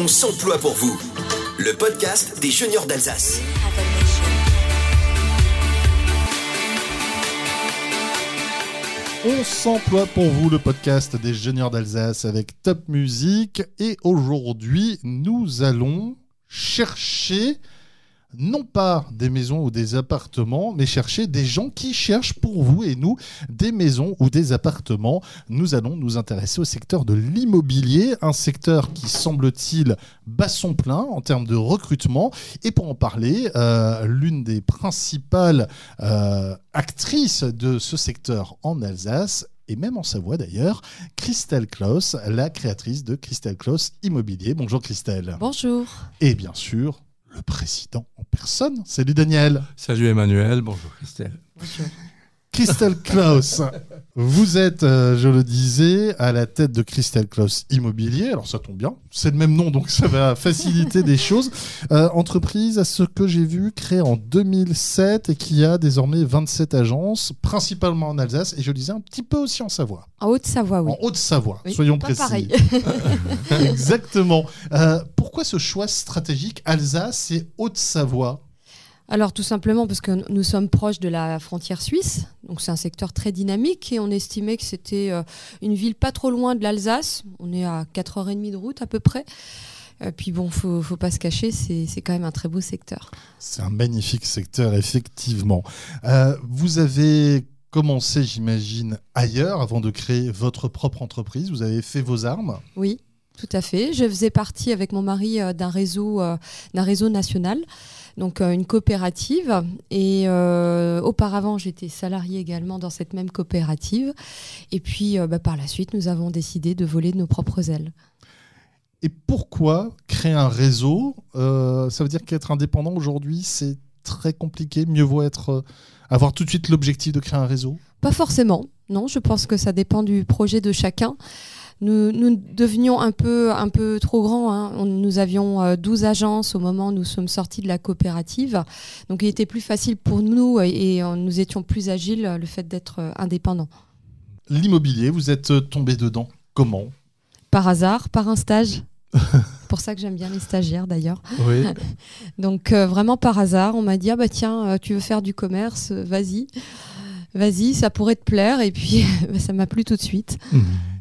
On s'emploie pour vous. Le podcast des juniors d'Alsace. On s'emploie pour vous le podcast des juniors d'Alsace avec Top Music et aujourd'hui nous allons chercher non pas des maisons ou des appartements, mais chercher des gens qui cherchent pour vous et nous des maisons ou des appartements. Nous allons nous intéresser au secteur de l'immobilier, un secteur qui semble-t-il bat son plein en termes de recrutement. Et pour en parler, euh, l'une des principales euh, actrices de ce secteur en Alsace et même en Savoie d'ailleurs, Christelle Klaus, la créatrice de Christelle Klaus Immobilier. Bonjour Christelle. Bonjour. Et bien sûr, le président en personne. Salut Daniel. Salut Emmanuel. Bonjour Christelle. Bonjour. Christelle Klaus, vous êtes, euh, je le disais, à la tête de Christelle Klaus Immobilier. Alors ça tombe bien, c'est le même nom, donc ça va faciliter des choses. Euh, entreprise, à ce que j'ai vu, créée en 2007 et qui a désormais 27 agences, principalement en Alsace et je le disais un petit peu aussi en Savoie. En Haute-Savoie, oui. En Haute-Savoie, Oui, soyons précis. pareil. Exactement. Euh, pourquoi ce choix stratégique Alsace et Haute-Savoie? Alors tout simplement parce que nous sommes proches de la frontière suisse, donc c'est un secteur très dynamique et on estimait que c'était euh, une ville pas trop loin de l'Alsace. On est à 4h30 de route à peu près. Euh, puis bon, faut, faut pas se cacher, c'est quand même un très beau secteur. C'est un magnifique secteur, effectivement. Euh, vous avez commencé, j'imagine, ailleurs avant de créer votre propre entreprise. Vous avez fait vos armes. Oui, tout à fait. Je faisais partie avec mon mari d'un réseau, d'un réseau national, donc euh, une coopérative. Et euh, auparavant, j'étais salariée également dans cette même coopérative. Et puis, euh, bah, par la suite, nous avons décidé de voler de nos propres ailes. Et pourquoi créer un réseau Euh, Ça veut dire qu'être indépendant aujourd'hui, c'est très compliqué. Mieux vaut être, euh, avoir tout de suite l'objectif de créer un réseau? Pas forcément. Non, je pense que ça dépend du projet de chacun. Nous, nous devenions un peu, un peu trop grands. hein. On- nous avions euh, 12 agences au moment où nous sommes sortis de la coopérative. Donc il était plus facile pour nous et, et, euh, nous étions plus agiles euh, le fait d'être euh, indépendants. L'immobilier, vous êtes euh, tombé dedans. Comment? Par hasard, par un stage. pour ça que j'aime bien les stagiaires d'ailleurs. Oui. Donc euh, vraiment par hasard, on m'a dit ah bah tiens, euh, tu veux faire du commerce, euh, vas-y, vas-y, ça pourrait te plaire. Et puis bah, ça m'a plu tout de suite.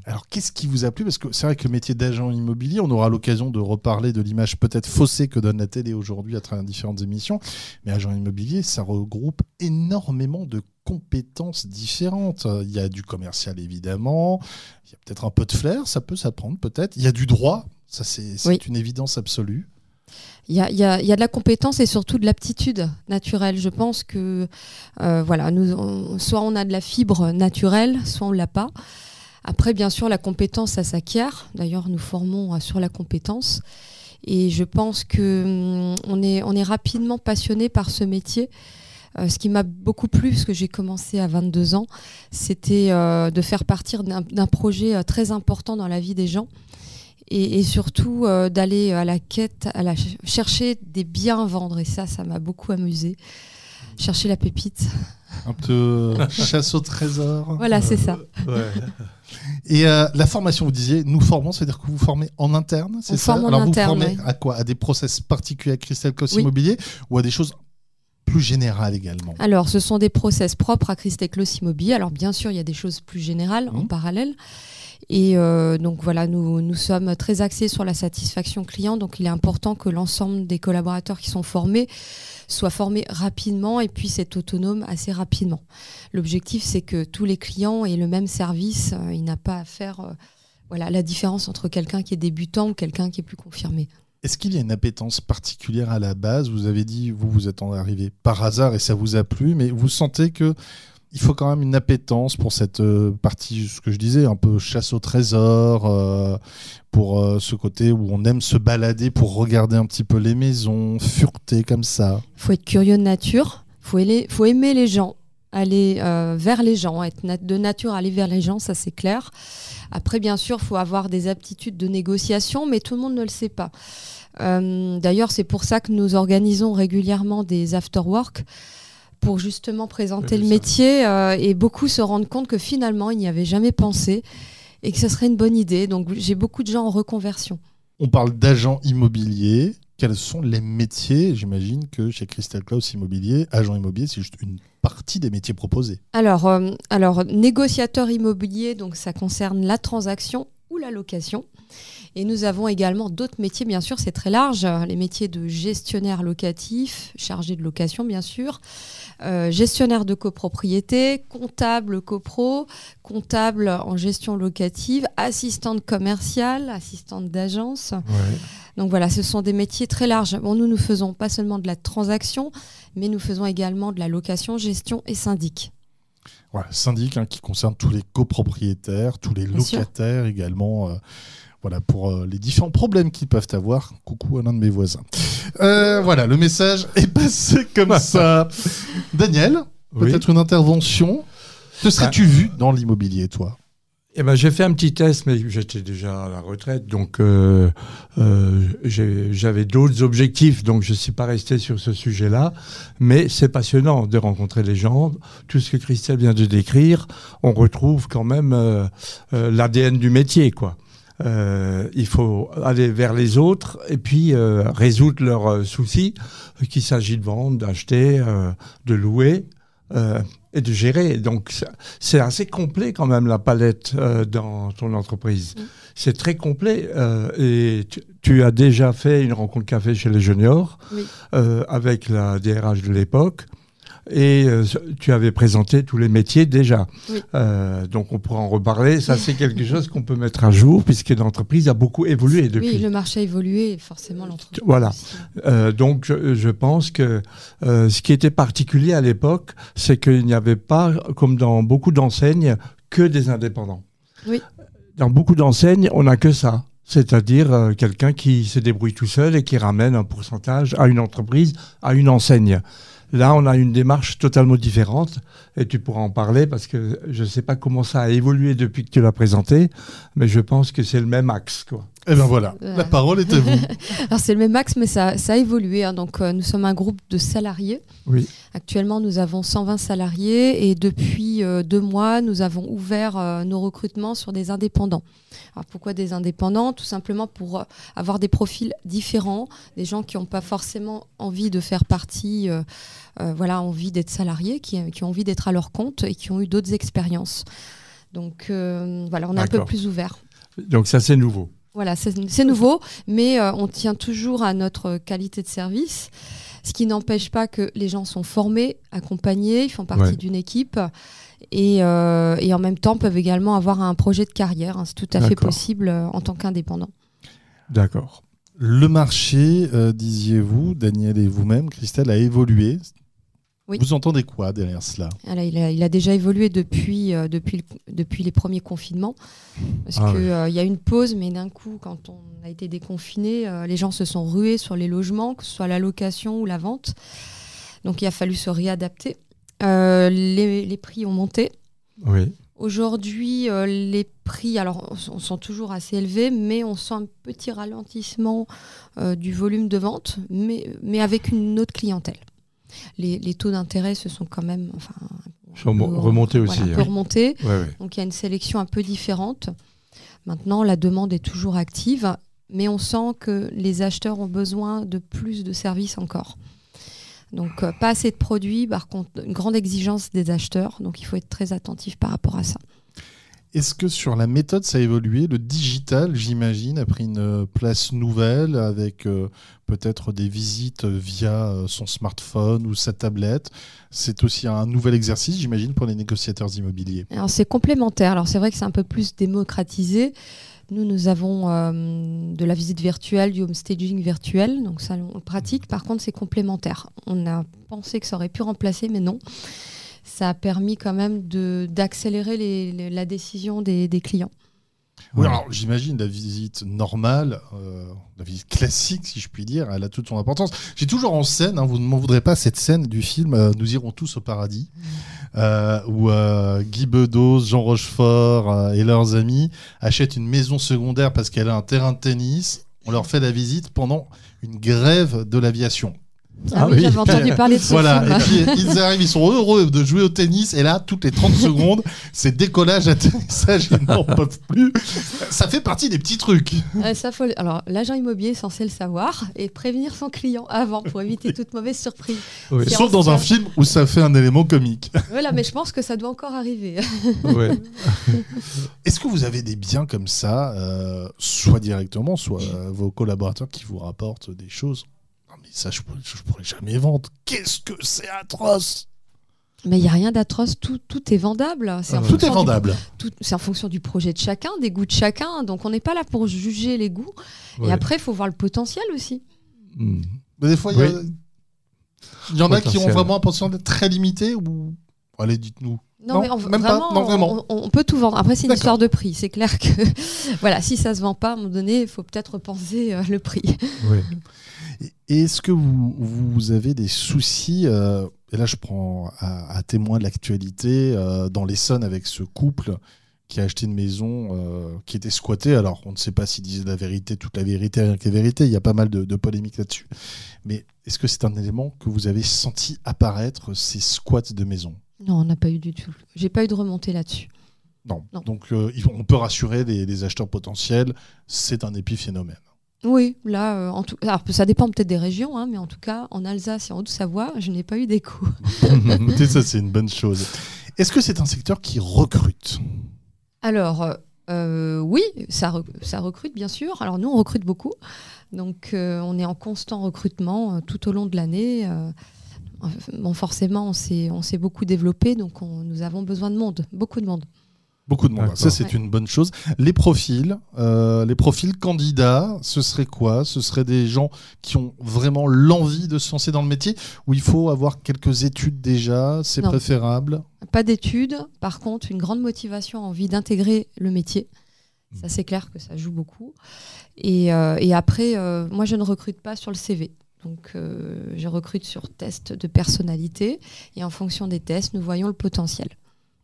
Alors, qu'est-ce qui vous a plu? Parce que c'est vrai que le métier d'agent immobilier, on aura l'occasion de reparler de l'image peut-être faussée que donne la télé aujourd'hui à travers différentes émissions. Mais agent immobilier, ça regroupe énormément de compétences différentes. Il y a du commercial, évidemment. Il y a peut-être un peu de flair, ça peut s'apprendre, peut-être. Il y a du droit. Ça, c'est c'est Oui. une évidence absolue. Il y a, il y a- il y a de la compétence et surtout de l'aptitude naturelle. Je pense que euh, voilà, nous, on- soit on a de la fibre naturelle, soit on l'a pas. Après, bien sûr, la compétence, ça s'acquiert. D'ailleurs, nous formons euh, sur la compétence. Et je pense que hum, est, on est rapidement passionné par ce métier. Euh, ce qui m'a beaucoup plu, parce que j'ai commencé à 22 ans, c'était euh, de faire partir d'un projet très important dans la vie des gens et, surtout d'aller à la quête, à la ch- chercher des biens à vendre. Et ça, ça m'a beaucoup amusé. Chercher la pépite. Un peu euh, chasse au trésor. Voilà, c'est ça. Et euh, la formation, vous disiez, nous formons, c'est-à-dire que vous formez en interne, c'est ça forme en Alors interne, vous formez à quoi? À des process particuliers à Christelle Cos Oui. Immobilier ou à des choses plus générales également? Alors, ce sont des process propres à Christeclos Immobilier. Alors, bien sûr, il y a des choses plus générales en Mhm. parallèle. Et euh, donc, voilà, nous, nous sommes très axés sur la satisfaction client. Donc, il est important que l'ensemble des collaborateurs qui sont formés soient formés rapidement et puissent être autonomes assez rapidement. L'objectif, c'est que tous les clients aient le même service. Il n'a pas à faire euh, voilà, la différence entre quelqu'un qui est débutant ou quelqu'un qui est plus confirmé. Est-ce qu'il y a une appétence particulière à la base? Vous avez dit, vous, vous êtes arrivé par hasard et ça vous a plu, mais vous sentez que il faut quand même une appétence pour cette euh, partie, ce que je disais, un peu chasse au trésor, euh, pour euh, ce côté où on aime se balader pour regarder un petit peu les maisons, fureter comme ça. Il faut être curieux de nature, il faut, aimer- faut aimer les gens, aller vers les gens, être de nature aller vers les gens, ça c'est clair. Après, bien sûr, il faut avoir des aptitudes de négociation, mais tout le monde ne le sait pas. D'ailleurs, c'est pour ça que nous organisons régulièrement des after-work pour justement présenter Oui, le métier euh, et beaucoup se rendent compte que finalement, ils n'y avaient jamais pensé et que ce serait une bonne idée. Donc, j'ai beaucoup de gens en reconversion. On parle d'agent immobilier. Quels sont les métiers J'imagine que chez Crystal Klaus Immobilier, agent immobilier, c'est juste une partie des métiers proposés? Alors, euh, alors négociateur immobilier, donc ça concerne la transaction ou la location. Et nous avons également d'autres métiers, bien sûr, c'est très large. Les métiers de gestionnaire locatif, chargé de location, bien sûr, euh, gestionnaire de copropriété, comptable copro, comptable en gestion locative, assistante commerciale, assistante d'agence. Donc voilà, ce sont des métiers très larges. Bon, nous, nous faisons pas seulement de la transaction, mais nous faisons également de la location, gestion et syndic. Voilà, syndic hein, qui concerne tous les copropriétaires, tous les locataires également. Euh, voilà, pour euh, les différents problèmes qu'ils peuvent avoir. Coucou à l'un de mes voisins. Euh, voilà, le message est passé comme ça. Daniel, peut-être une intervention? Que serais-tu bah. vu dans l'immobilier, toi? Eh ben, j'ai fait un petit test, mais j'étais déjà à la retraite, donc euh, j'avais d'autres objectifs, donc je ne suis pas resté sur ce sujet-là. Mais c'est passionnant de rencontrer les gens. Tout ce que Christelle vient de décrire, on retrouve quand même l'ADN du métier, quoi. Euh, il faut aller vers les autres et puis euh, résoudre leurs euh, soucis, qu'il s'agit de vendre, d'acheter, de louer et de gérer. Donc c'est assez complet quand même la palette dans ton entreprise. C'est très complet et tu, as déjà fait une rencontre café chez les juniors avec la DRH de l'époque et euh, tu avais présenté tous les métiers déjà. Euh, donc on pourra en reparler. Ça, c'est quelque chose qu'on peut mettre à jour puisque l'entreprise a beaucoup évolué depuis. Oui, le marché a évolué forcément l'entreprise. Voilà. Euh, donc je, pense que ce qui était particulier à l'époque, c'est qu'il n'y avait pas, comme dans beaucoup d'enseignes, que des indépendants. Oui. Dans beaucoup d'enseignes, on n'a que ça. C'est-à-dire quelqu'un qui se débrouille tout seul et qui ramène un pourcentage à une entreprise, à une enseigne. Là, on a une démarche totalement différente et tu pourras en parler parce que je ne sais pas comment ça a évolué depuis que tu l'as présenté, mais je pense que c'est le même axe. Eh bien voilà, la parole est à vous. Alors c'est le même axe, mais ça, ça a évolué. Hein. Donc euh, nous sommes un groupe de salariés. Oui. Actuellement, nous avons 120 salariés et depuis euh, deux mois, nous avons ouvert euh, nos recrutements sur des indépendants. Alors pourquoi des indépendants? Tout simplement pour avoir des profils différents, des gens qui n'ont pas forcément envie de faire partie, voilà, envie d'être salariés, qui, qui ont envie d'être à leur compte et qui ont eu d'autres expériences. Donc voilà, on est un peu plus ouvert. Donc ça c'est nouveau. Voilà, c'est nouveau, mais euh, on tient toujours à notre qualité de service, ce qui n'empêche pas que les gens sont formés, accompagnés, ils font partie d'une équipe. Euh, et, en même temps peuvent également avoir un projet de carrière. Hein. c'est tout à fait possible euh, en tant qu'indépendant. D'accord. Le marché, disiez-vous, Daniel et vous-même, Christelle, a évolué. Vous entendez quoi derrière cela? Il, a, déjà évolué depuis, euh, depuis, depuis les premiers confinements. Parce ah qu'il euh, y a une pause, mais d'un coup, quand on a été déconfiné, euh, les gens se sont rués sur les logements, que ce soit la location ou la vente. Donc il a fallu se réadapter. Les, les, prix ont monté. Oui. Aujourd'hui, les prix alors, sont toujours assez élevés, mais on sent un petit ralentissement du volume de vente, mais, mais avec une autre clientèle les, taux d'intérêt se sont quand même enfin, remontés aussi. Voilà, remontés. Donc il y a une sélection un peu différente. Maintenant, la demande est toujours active, mais on sent que les acheteurs ont besoin de plus de services encore. Donc euh, pas assez de produits, par contre, une grande exigence des acheteurs. Donc il faut être très attentif par rapport à ça. Est-ce que sur la méthode, ça a évolué Le digital, j'imagine, a pris une place nouvelle avec euh, peut-être des visites via euh, son smartphone ou sa tablette? C'est aussi un nouvel exercice, j'imagine, pour les négociateurs immobiliers. Alors c'est complémentaire. Alors c'est vrai que c'est un peu plus démocratisé. Nous, nous avons euh, de la visite virtuelle, du home staging virtuel, donc ça on pratique. Par contre, c'est complémentaire. On a pensé que ça aurait pu remplacer, mais non ça a permis quand même d'accélérer la décision des, clients. Oui, alors j'imagine la visite normale, euh, la visite classique, si je puis dire, elle a toute son importance. J'ai toujours en scène, hein, vous ne m'en voudrez pas, cette scène du film euh, Nous irons tous au paradis, mm. euh, où Guy Bedos, Jean Rochefort et leurs amis achètent une maison secondaire parce qu'elle a un terrain de tennis. On leur fait la visite pendant une grève de l'aviation. Ah, Ah oui, j'avais entendu parler de ce Voilà, film. et puis ils arrivent, ils sont heureux de jouer au tennis, et là, toutes les 30 secondes, c'est décollage, atterrissage, ils n'en peuvent plus. Ça fait partie des petits trucs. Euh, ça, faut Alors, l'agent immobilier est censé le savoir et prévenir son client avant pour éviter toute mauvaise surprise. Oui. Sauf dans un film où ça fait un élément comique. Voilà, mais je pense que ça doit encore arriver. Ouais. Est-ce que vous avez des biens comme ça, euh, soit directement, soit euh, vos collaborateurs qui vous rapportent des choses ça, je pourrais, je pourrais jamais vendre. Qu'est-ce que c'est atroce Mais il n'y a rien d'atroce, tout, tout est vendable. C'est en ouais. Tout est fonction du- vendable. c'est en fonction du projet de chacun, des goûts de chacun. Donc, on n'est pas là pour juger les goûts. Et après, il faut voir le potentiel aussi. Hmm. Mais des fois, il y, Oui. en a qui ont vraiment un potentiel d'être très limité ou. Allez, dites-nous. Non, Non, mais on, même pas. vraiment, Non, vraiment. On, on peut tout vendre. Après, c'est une histoire de prix. C'est clair que, voilà, si ça se vend pas, à un moment donné, il faut peut-être repenser euh, le prix. Oui. Est-ce que vous, vous avez des soucis euh, Et là, je prends à, à témoin de l'actualité euh, dans l'Essonne avec ce couple qui a acheté une maison euh, qui était squattée. Alors, on ne sait pas s'ils disaient la vérité, toute la vérité, rien que la vérité. Il y a pas mal de, de polémiques là-dessus. Mais est-ce que c'est un élément que vous avez senti apparaître ces squats de maison? Non, on n'a pas eu du tout. J'ai pas eu de remontée là-dessus. non. Non. Donc, euh, on peut rassurer les, les acheteurs potentiels. C'est un épiphénomène. Oui, là, euh, en tout... Alors, ça dépend peut-être des régions, hein, mais en tout cas, en Alsace et en Haute-Savoie, je n'ai pas eu d'écho. Écoutez, ça, c'est une bonne chose. Est-ce que c'est un secteur qui recrute? Alors, euh, oui, ça, rec- ça recrute, bien sûr. Alors, nous, on recrute beaucoup. Donc, euh, on est en constant recrutement euh, tout au long de l'année. euh, bon, forcément, on s'est on s'est beaucoup développé, donc on- nous avons besoin de monde, beaucoup de monde. Beaucoup de monde. Ça, c'est Ouais. une bonne chose. Les profils, euh, les profils candidats, ce serait quoi? Ce serait des gens qui ont vraiment l'envie de se lancer dans le métier ou il faut avoir quelques études déjà? C'est préférable? Pas d'études, par contre, une grande motivation, envie d'intégrer le métier. Ça, c'est clair que ça joue beaucoup. Et, euh, et après, euh, moi, je ne recrute pas sur le CV. Donc, euh, je recrute sur test de personnalité. Et en fonction des tests, nous voyons le potentiel.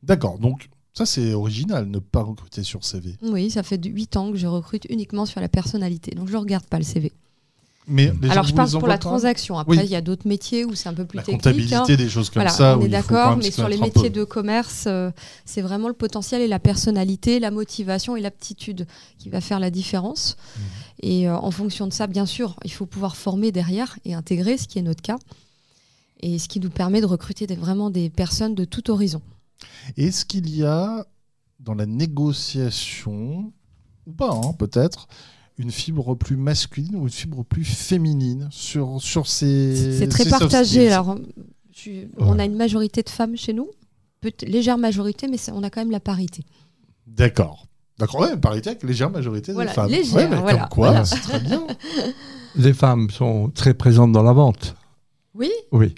D'accord. Donc, ça, c'est original, ne pas recruter sur CV. Oui, ça fait 8 ans que je recrute uniquement sur la personnalité. Donc, je ne regarde pas le CV. Mais Alors, je parle pour la transaction. Après, Oui. il y a d'autres métiers où c'est un peu plus La technique. comptabilité, hein. des choses comme Voilà, ça. on est d'accord, mais sur les métiers de commerce, euh, c'est vraiment le potentiel et la personnalité, la motivation et l'aptitude qui va faire la différence. Mmh. Et euh, en fonction de ça, bien sûr, il faut pouvoir former derrière et intégrer, ce qui est notre cas. Et ce qui nous permet de recruter des- vraiment des personnes de tout horizon. Est-ce qu'il y a dans la négociation, ou pas, hein, peut-être, une fibre plus masculine ou une fibre plus féminine sur, sur ces. C'est c'est très ces partagé. skills? Alors, je- on a une majorité de femmes chez nous, peut légère majorité, mais on a quand même la parité. D'accord. D'accord, ouais, parité avec légère majorité Voilà, des femmes. légère, Ouais, mais voilà, comme quoi, voilà. c'est très bien. Les femmes sont très présentes dans la vente. Oui, Oui.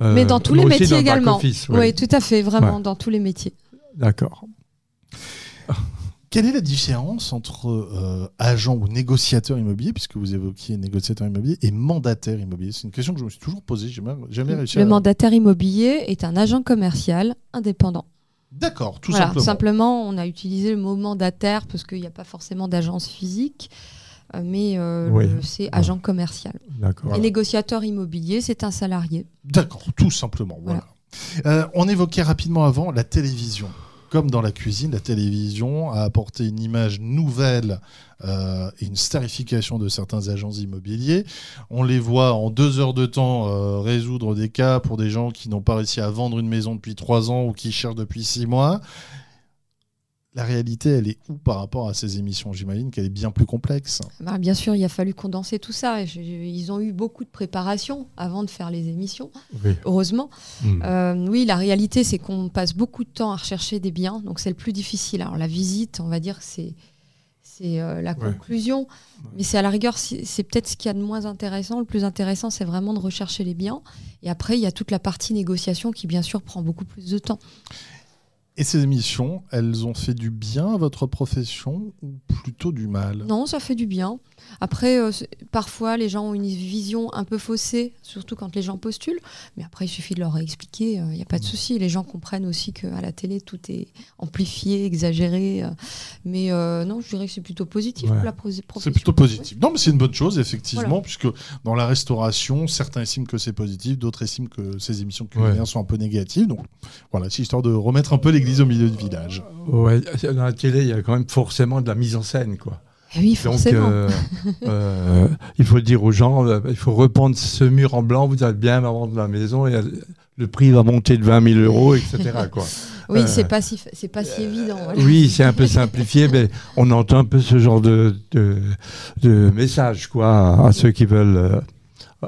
Euh, mais dans tous les métiers le également. office, oui. oui. tout à fait, vraiment, Ouais. dans tous les métiers. D'accord. Quelle est la différence entre euh, agent ou négociateur immobilier, puisque vous évoquiez négociateur immobilier, et mandataire immobilier? C'est une question que je me suis toujours posée, j'ai jamais, jamais réussi Le à... mandataire immobilier est un agent commercial indépendant. D'accord, tout Voilà, simplement. simplement, on a utilisé le mot mandataire parce qu'il n'y a pas forcément d'agence physique, euh, mais euh, Oui. le- c'est agent commercial. D'accord. Et négociateur immobilier, c'est un salarié. D'accord, tout simplement. Voilà. Euh, on évoquait rapidement avant la télévision. Comme dans la cuisine, la télévision a apporté une image nouvelle euh, et une starification de certains agents immobiliers. On les voit en deux heures de temps euh, résoudre des cas pour des gens qui n'ont pas réussi à vendre une maison depuis trois ans ou qui cherchent depuis six mois. La réalité, elle est où par rapport à ces émissions? J'imagine qu'elle est bien plus complexe. Bah, bien sûr, il a fallu condenser tout ça. Je- Ils ont eu beaucoup de préparation avant de faire les émissions, Oui. heureusement. Hmm. Euh, oui, la réalité, c'est qu'on passe beaucoup de temps à rechercher des biens, donc c'est le plus difficile. Alors la visite, on va dire, c'est c'est euh, la Ouais. conclusion, mais c'est à la rigueur, c'est c'est peut-être ce qu'il y a de moins intéressant. Le plus intéressant, c'est vraiment de rechercher les biens. Et après, il y a toute la partie négociation qui, bien sûr, prend beaucoup plus de temps. Et ces émissions, elles ont fait du bien à votre profession ou plutôt du mal? Non, ça fait du bien. Après, euh, parfois, les gens ont une vision un peu faussée, surtout quand les gens postulent. Mais après, il suffit de leur expliquer, il n'y a pas de souci. Les gens comprennent aussi qu'à la télé, tout est amplifié, exagéré. euh. mais euh, non, je dirais que c'est plutôt positif Ouais. pour la pro- profession. C'est plutôt positif. Non, mais c'est une bonne chose, effectivement, Voilà. puisque dans la restauration, certains estiment que c'est positif, d'autres estiment que ces émissions culinaires Ouais. sont un peu négatives. Donc voilà, c'est histoire de remettre un peu l'église au milieu du village. Ouais, dans la télé, il y a quand même forcément de la mise en scène, quoi. Eh oui, Donc, forcément. euh, euh, il faut dire aux gens, euh, il faut reprendre ce mur en blanc, vous allez bien vendre la maison et le prix va monter de 20 000 euros, etc. Quoi. oui, euh, c'est pas si, c'est pas si évident. voilà. Oui, c'est un peu simplifié, mais on entend un peu ce genre de, de, de message quoi, à ceux qui veulent euh,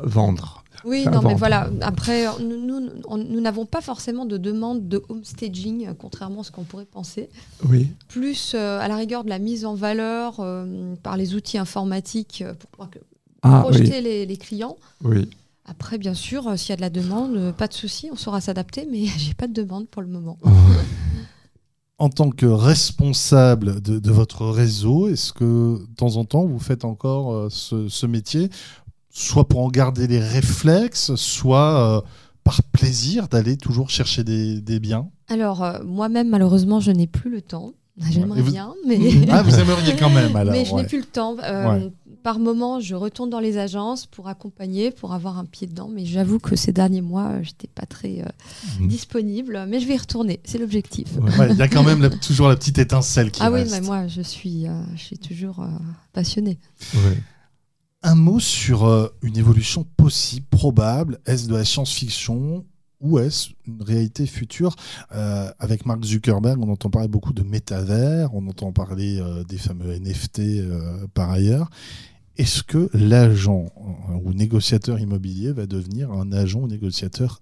vendre. Oui, non, mais voilà. Après, euh, nous nous- on- nous n'avons pas forcément de demande de homestaging, euh, contrairement à ce qu'on pourrait penser. Oui, Plus euh, à la rigueur de la mise en valeur euh, par les outils informatiques pour pouvoir ah, projeter les, les clients. oui. Après, bien sûr, s'il y a de la demande, pas de souci, on saura s'adapter, mais j'ai pas de demande pour le moment. En tant que responsable de, de votre réseau, est-ce que de temps en temps vous faites encore euh, ce, ce métier, soit pour en garder les réflexes, soit euh, par plaisir d'aller toujours chercher des, des biens Alors, euh, moi-même, malheureusement, je n'ai plus le temps. J'aimerais vous- bien, mais, Ah, vous aimeriez quand même alors mais je ouais. n'ai plus le temps. Euh, Par moment, je retourne dans les agences pour accompagner, pour avoir un pied dedans. Mais j'avoue que ces derniers mois, j'étais pas très euh, Mhm. disponible. Mais je vais y retourner, c'est l'objectif. Ouais, Il y a quand même la- toujours la petite étincelle qui Ah oui, mais moi, je suis, euh, je suis toujours euh, passionnée. Un mot sur euh, une évolution possible, probable. Est-ce de la science-fiction ou est-ce une réalité future? Euh, Avec Mark Zuckerberg, on entend parler beaucoup de métavers, on entend parler euh, des fameux NFT euh, par ailleurs. Est-ce que l'agent ou négociateur immobilier va devenir un agent ou négociateur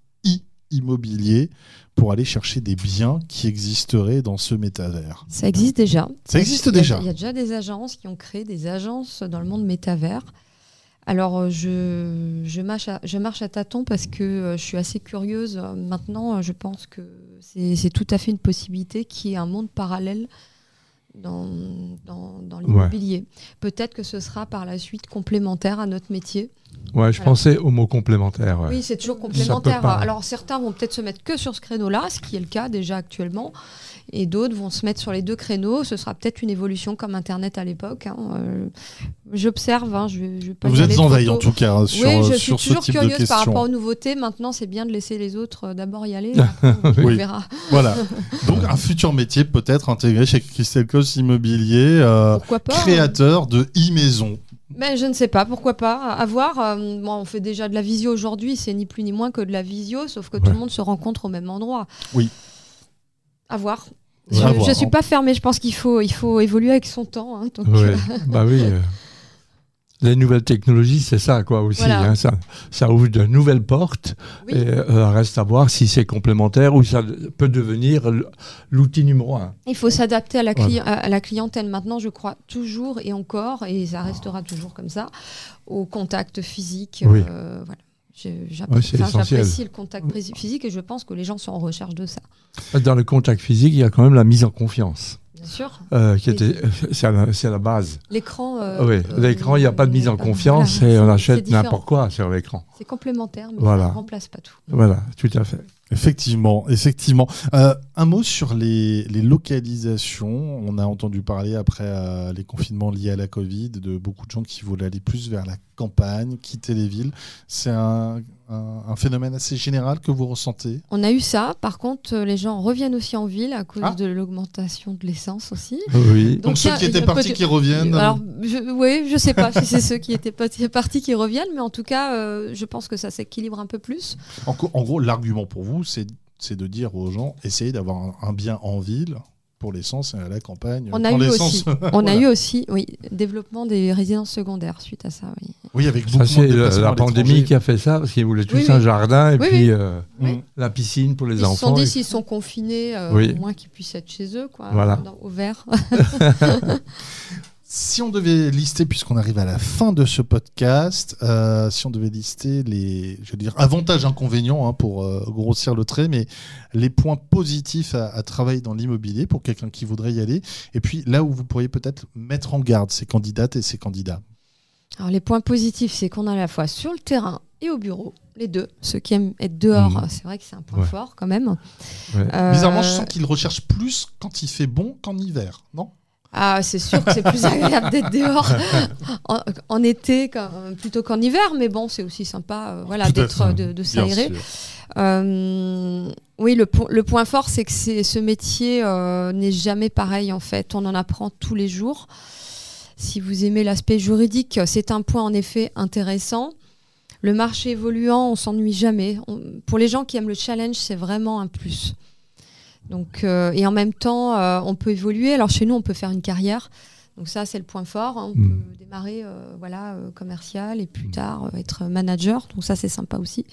immobilier pour aller chercher des biens qui existeraient dans ce métavers? Ça existe déjà. Ça existe Il y a- déjà. Il y a déjà des agences qui ont créé des agences dans le monde métavers. Alors, euh, je, je, marche à, je marche à tâtons parce que euh, je suis assez curieuse. Maintenant, euh, je pense que c'est c'est tout à fait une possibilité qu'il y ait un monde parallèle dans, dans, dans l'immobilier. Peut-être que ce sera par la suite complémentaire à notre métier. Ouais, je Voilà. pensais au mot complémentaire. ouais. Oui, c'est toujours complémentaire. pas. Alors certains vont peut-être se mettre que sur ce créneau-là, ce qui est le cas déjà actuellement, et d'autres vont se mettre sur les deux créneaux. Ce sera peut-être une évolution comme Internet à l'époque. hein. Euh, J'observe, hein, je, je Vous êtes en veille en tout cas hein, sur, oui, je euh, suis sur ce toujours type de curieuse par rapport aux nouveautés. Maintenant, c'est bien de laisser les autres euh, d'abord y aller. on, verra. Voilà. Donc un futur métier peut-être intégré chez Christelle Cos Immobilier, euh, Pourquoi pas hein. créateur de e-maison. Mais je ne sais pas, pourquoi pas. À voir. Euh, moi, on fait déjà de la visio aujourd'hui, c'est ni plus ni moins que de la visio, sauf que tout le monde se rencontre au même endroit. Oui. À voir. Ouais. Je ne suis pas fermée, je pense qu'il faut, il faut évoluer avec son temps. hein, donc, Ouais. euh, bah oui. Les nouvelles technologies, c'est ça, quoi, aussi. Voilà. hein, ça, ça ouvre de nouvelles portes. oui. Et euh, reste à voir si c'est complémentaire ou ça peut devenir l'outil numéro un. Il faut s'adapter à, la cli- Voilà. à- à la clientèle maintenant, je crois, toujours et encore, et ça restera toujours comme ça, au contact physique. Oui. euh, voilà. Ouais. J'apprécie le contact physique et je pense que les gens sont en recherche de ça. Dans le contact physique, il y a quand même la mise en confiance, sûr. euh, qui Oui. était, c'est la, c'est la base. L'écran. euh, oui, euh, l'écran, il n'y a pas de mise en confiance voilà, et on achète n'importe quoi sur l'écran. C'est complémentaire, mais Voilà. ça ne remplace pas tout. Voilà, tout à fait. Effectivement, effectivement. Euh, un mot sur les, les localisations. On a entendu parler après euh, les confinements liés à la Covid de beaucoup de gens qui voulaient aller plus vers la campagne, quitter les villes. C'est un, un- un phénomène assez général que vous ressentez. On a eu ça. Par contre, euh, les gens reviennent aussi en ville à cause Ah. de l'augmentation de l'essence aussi. Oui. Donc, Donc, ceux a- qui étaient partis qui reviennent. Alors, je, oui, je sais pas si c'est ceux qui étaient partis, partis qui reviennent, mais en tout cas, euh, je pense que ça s'équilibre un peu plus. En, gros, l'argument pour vous, c'est c'est de dire aux gens, essayez d'avoir un, un bien en ville pour l'essence et à la campagne. On a eu aussi, on a eu aussi, oui, développement des résidences secondaires suite à ça. Oui. Oui, avec beaucoup Ça, de la, pandémie qui a fait ça, parce qu'ils voulaient tous Oui, un oui. jardin et Oui, puis oui. euh, la piscine pour les Ils se enfants. sont dit et- s'ils sont confinés, euh, Oui. au moins qu'ils puissent être chez eux, quoi, Voilà. dans- au vert. Si on devait lister, puisqu'on arrive à la fin de ce podcast, euh, si on devait lister les, je veux dire, avantages, inconvénients, hein, pour euh, grossir le trait, mais les points positifs à, à travailler dans l'immobilier pour quelqu'un qui voudrait y aller, et puis là où vous pourriez peut-être mettre en garde ces candidates et ces candidats. Alors les points positifs, c'est qu'on a à la fois sur le terrain et au bureau, les deux. Ceux qui aiment être dehors, Mhm. c'est vrai que c'est un point Ouais. fort quand même. Ouais. Euh, Bizarrement, je sens qu'ils recherchent plus quand il fait bon qu'en hiver, non? Ah, c'est sûr que c'est plus agréable d'être dehors en, en été plutôt qu'en hiver, mais bon, c'est aussi sympa euh, voilà, d'être, fait. de, de s'aérer. Euh, oui, le, po- le point fort, c'est que ce métier euh, n'est jamais pareil en fait. On en apprend tous les jours. Si vous aimez l'aspect juridique, c'est un point en effet intéressant. Le marché évoluant, on s'ennuie jamais. On- pour les gens qui aiment le challenge, c'est vraiment un plus. Donc, euh, et en même temps, euh, on peut évoluer. Alors chez nous, on peut faire une carrière. Donc ça, c'est le point fort. hein. On Mm. peut démarrer euh, voilà, commercial et plus tard euh, être manager. Donc ça, c'est sympa aussi.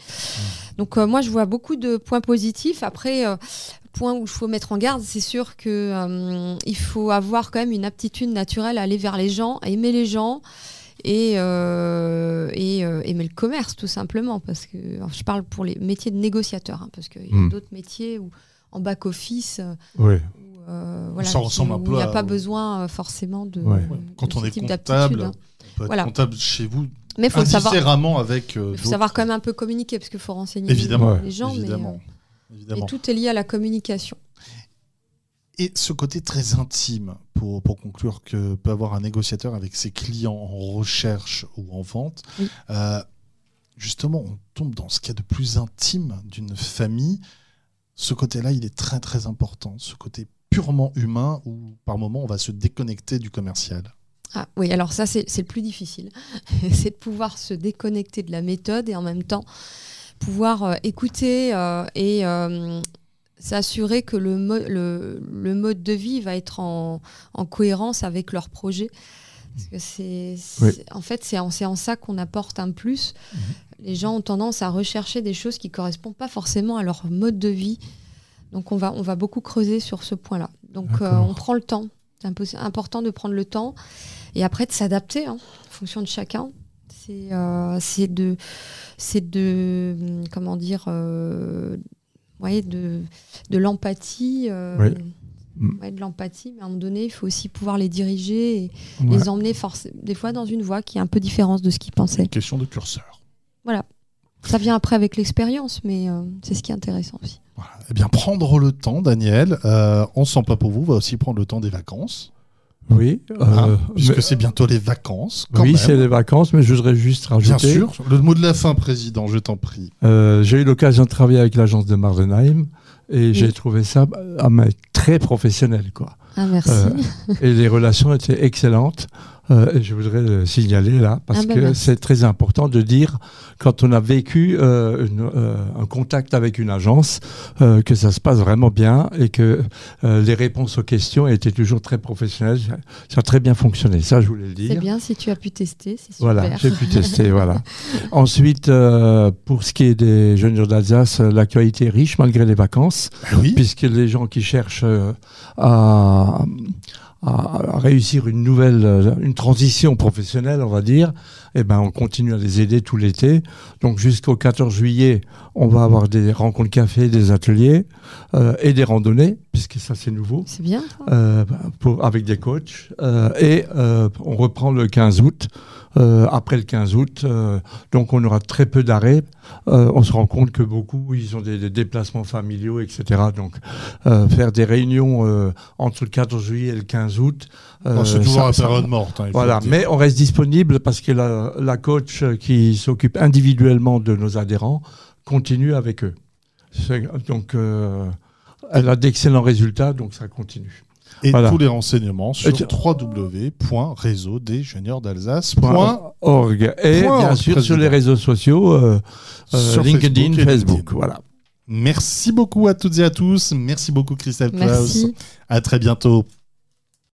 Donc euh, moi, je vois beaucoup de points positifs. Après, point où il faut mettre en garde, c'est sûr euh, il faut avoir quand même une aptitude naturelle à aller vers les gens, à aimer les gens et, euh, et euh, aimer le commerce tout simplement. Parce que je parle pour les métiers de négociateur, hein, parce qu'il y a d'autres métiers où en back office. euh, Oui. où, euh, voilà, Ça ressemble un peu il n'y a à- pas besoin euh, forcément de, Ouais. de Quand on ce est type comptable, hein. on peut être Voilà. comptable chez vous Mais il faut savoir. avec. euh, Il faut savoir quand même un peu communiquer parce qu'il faut renseigner Évidemment, les gens. mais, évidemment. euh, évidemment. mais tout est lié à la communication. Et ce côté très intime, pour, pour conclure, que peut avoir un négociateur avec ses clients en recherche ou en vente, Oui. euh, justement, on tombe dans ce qu'il y a de plus intime d'une famille. Ce côté-là, il est très très important, ce côté purement humain où par moment on va se déconnecter du commercial. Ah, oui, alors ça, c'est le plus difficile. c'est de pouvoir se déconnecter de la méthode et en même temps pouvoir euh, écouter euh, et euh, s'assurer que le, mo- le, le mode de vie va être en cohérence avec leur projet. Parce que c'est, Oui. en fait, c'est en, ça qu'on apporte un plus. Les gens ont tendance à rechercher des choses qui ne correspondent pas forcément à leur mode de vie. Donc, on va, on va beaucoup creuser sur ce point-là. Donc, euh, on prend le temps. C'est important de prendre le temps et après de s'adapter hein, en fonction de chacun. C'est euh, de, c'est de, hum, comment dire, euh, ouais, de, de l'empathie. euh, Oui. Ouais, de l'empathie, mais à un moment donné, il faut aussi pouvoir les diriger et Ouais. les emmener des fois dans une voie qui est un peu différente de ce qu'ils pensaient. Question de curseur. Ça vient après avec l'expérience, mais euh, c'est ce qui est intéressant aussi. Voilà. Eh bien, prendre le temps, Daniel, euh, on sent pas pour vous, va aussi prendre le temps des vacances. Oui. hein, euh, puisque mais- c'est bientôt les vacances. Quand oui, c'est les vacances, mais je voudrais juste Bien rajouter. sûr. Le mot de la fin, président, je t'en prie. Euh, j'ai eu l'occasion de travailler avec l'agence de Mardenheim et j'ai trouvé ça ah, mais très professionnel. Quoi. Ah, merci. Euh, et les relations étaient excellentes. Euh, et je voudrais le signaler là, parce Ah ben que merci. c'est très important de dire, quand on a vécu euh, une- euh, un contact avec une agence, euh, que ça se passe vraiment bien et que euh, les réponses aux questions étaient toujours très professionnelles. Ça a très bien fonctionné, ça je voulais le dire. c'est bien si tu as pu tester, c'est super. Voilà, j'ai pu tester. voilà. Ensuite, euh, pour ce qui est des jeunes gens d'Alsace, l'actualité est riche malgré les vacances, oui. puisque les gens qui cherchent euh, à, à- réussir une nouvelle, euh, une transition professionnelle, on va dire, eh ben, on continue à les aider tout l'été. Donc jusqu'au 14 juillet, on va avoir des rencontres café, des ateliers euh, et des randonnées, puisque ça c'est nouveau C'est bien. euh, pour, avec des coachs. Euh, et euh, on reprend le 15 août. Euh, après le 15 août, euh, donc on aura très peu d'arrêts. Euh, on se rend compte que beaucoup, ils ont des, des déplacements familiaux, etc. Donc euh, faire des réunions euh, entre le 14 juillet et le 15 août. euh, c'est toujours ça- la ça- période morte. hein, voilà, mais on reste disponible parce que la, la coach qui s'occupe individuellement de nos adhérents continue avec eux. Donc, euh, elle a d'excellents résultats, donc ça continue. Et Voilà. tous les renseignements sur Et- www.réseaudesjeunieursalsace.org. org et Point bien sûr sur les réseaux sociaux euh, euh, Sur LinkedIn, Facebook voilà. Merci beaucoup à toutes et à tous. Merci beaucoup Christelle Klaus. Merci. À très bientôt.